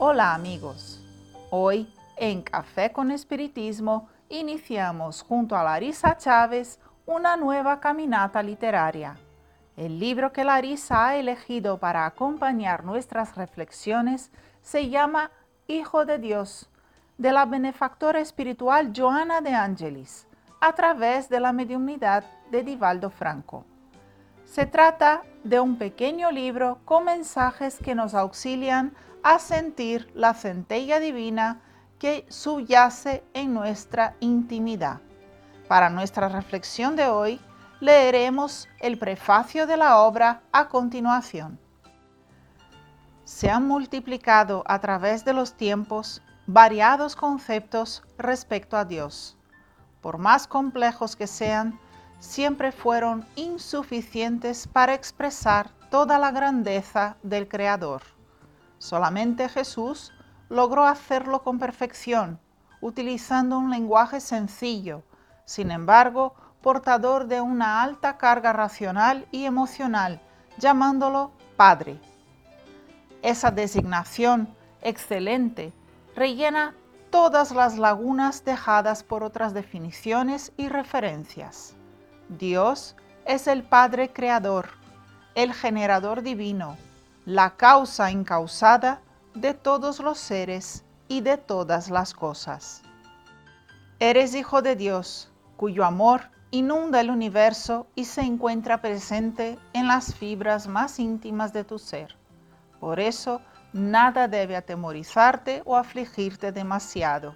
Hola amigos, hoy en Café con Espiritismo iniciamos junto a Larisa Chávez una nueva caminata literaria. El libro que Larisa ha elegido para acompañar nuestras reflexiones se llama Hijo de Dios, de la benefactora espiritual Joana de Angelis, a través de la mediunidad de Divaldo Franco. Se trata de un pequeño libro con mensajes que nos auxilian a sentir la centella divina que subyace en nuestra intimidad. Para nuestra reflexión de hoy, leeremos el prefacio de la obra a continuación. Se han multiplicado a través de los tiempos variados conceptos respecto a Dios. Por más complejos que sean, siempre fueron insuficientes para expresar toda la grandeza del Creador. Solamente Jesús logró hacerlo con perfección, utilizando un lenguaje sencillo, sin embargo, portador de una alta carga racional y emocional, llamándolo Padre. Esa designación excelente rellena todas las lagunas dejadas por otras definiciones y referencias. Dios es el Padre Creador, el generador divino, la causa incausada de todos los seres y de todas las cosas. Eres hijo de Dios, cuyo amor inunda el universo y se encuentra presente en las fibras más íntimas de tu ser. Por eso, nada debe atemorizarte o afligirte demasiado.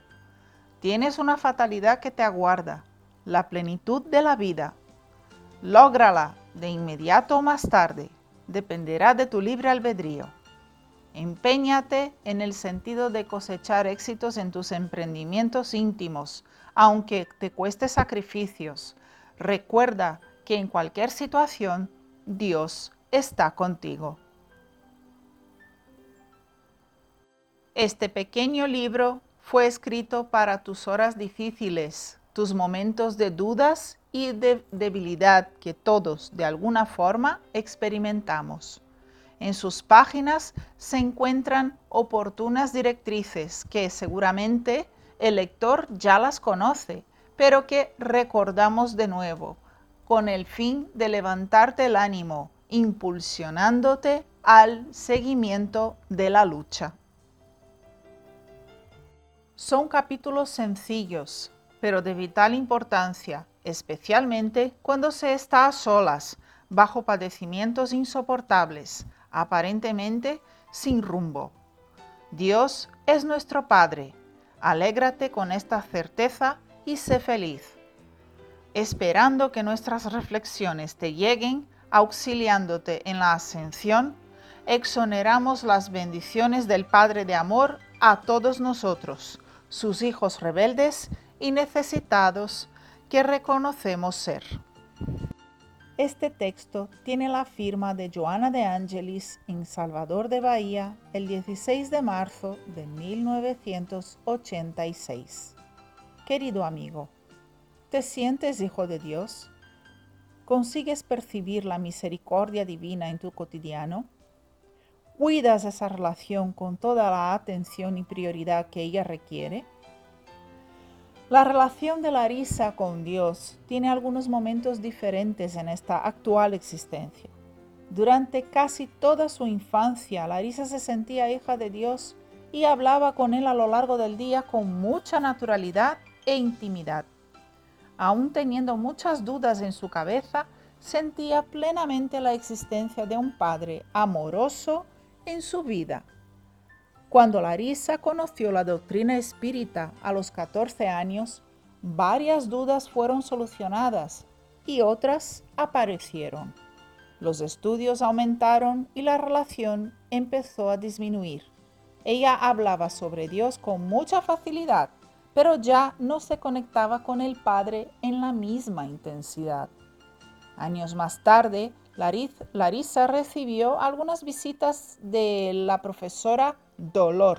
Tienes una fatalidad que te aguarda, la plenitud de la vida, Lógrala de inmediato o más tarde, dependerá de tu libre albedrío. Empeñate en el sentido de cosechar éxitos en tus emprendimientos íntimos, aunque te cueste sacrificios. Recuerda que en cualquier situación Dios está contigo. Este pequeño libro fue escrito para tus horas difíciles, tus momentos de dudas y de debilidad que todos de alguna forma experimentamos. En sus páginas se encuentran oportunas directrices que seguramente el lector ya las conoce, pero que recordamos de nuevo, con el fin de levantarte el ánimo, impulsionándote al seguimiento de la lucha. Son capítulos sencillos, pero de vital importancia, especialmente cuando se está a solas, bajo padecimientos insoportables, aparentemente sin rumbo. Dios es nuestro Padre. Alégrate con esta certeza y sé feliz. Esperando que nuestras reflexiones te lleguen, auxiliándote en la ascensión, exoneramos las bendiciones del Padre de Amor a todos nosotros, sus hijos rebeldes y necesitados que reconocemos ser. Este texto tiene la firma de Joana de Angelis en Salvador de Bahía el 16 de marzo de 1986. Querido amigo, ¿te sientes hijo de Dios? ¿Consigues percibir la misericordia divina en tu cotidiano? ¿Cuidas esa relación con toda la atención y prioridad que ella requiere? La relación de Larisa con Dios tiene algunos momentos diferentes en esta actual existencia. Durante casi toda su infancia, Larisa se sentía hija de Dios y hablaba con él a lo largo del día con mucha naturalidad e intimidad. Aún teniendo muchas dudas en su cabeza, sentía plenamente la existencia de un Padre amoroso en su vida. Cuando Larisa conoció la doctrina espírita a los 14 años, varias dudas fueron solucionadas y otras aparecieron. Los estudios aumentaron y la relación empezó a disminuir. Ella hablaba sobre Dios con mucha facilidad, pero ya no se conectaba con el Padre en la misma intensidad. Años más tarde, Larisa recibió algunas visitas de la profesora Dolor,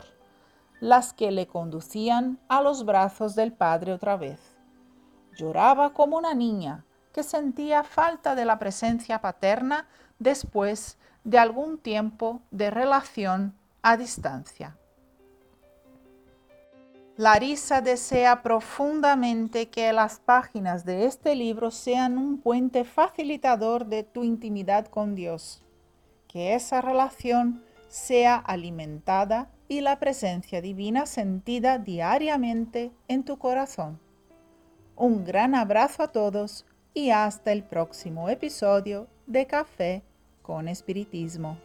las que le conducían a los brazos del Padre otra vez. Lloraba como una niña que sentía falta de la presencia paterna después de algún tiempo de relación a distancia. Larisa desea profundamente que las páginas de este libro sean un puente facilitador de tu intimidad con Dios, que esa relación sea alimentada y la presencia divina sentida diariamente en tu corazón. Un gran abrazo a todos y hasta el próximo episodio de Café con Espiritismo.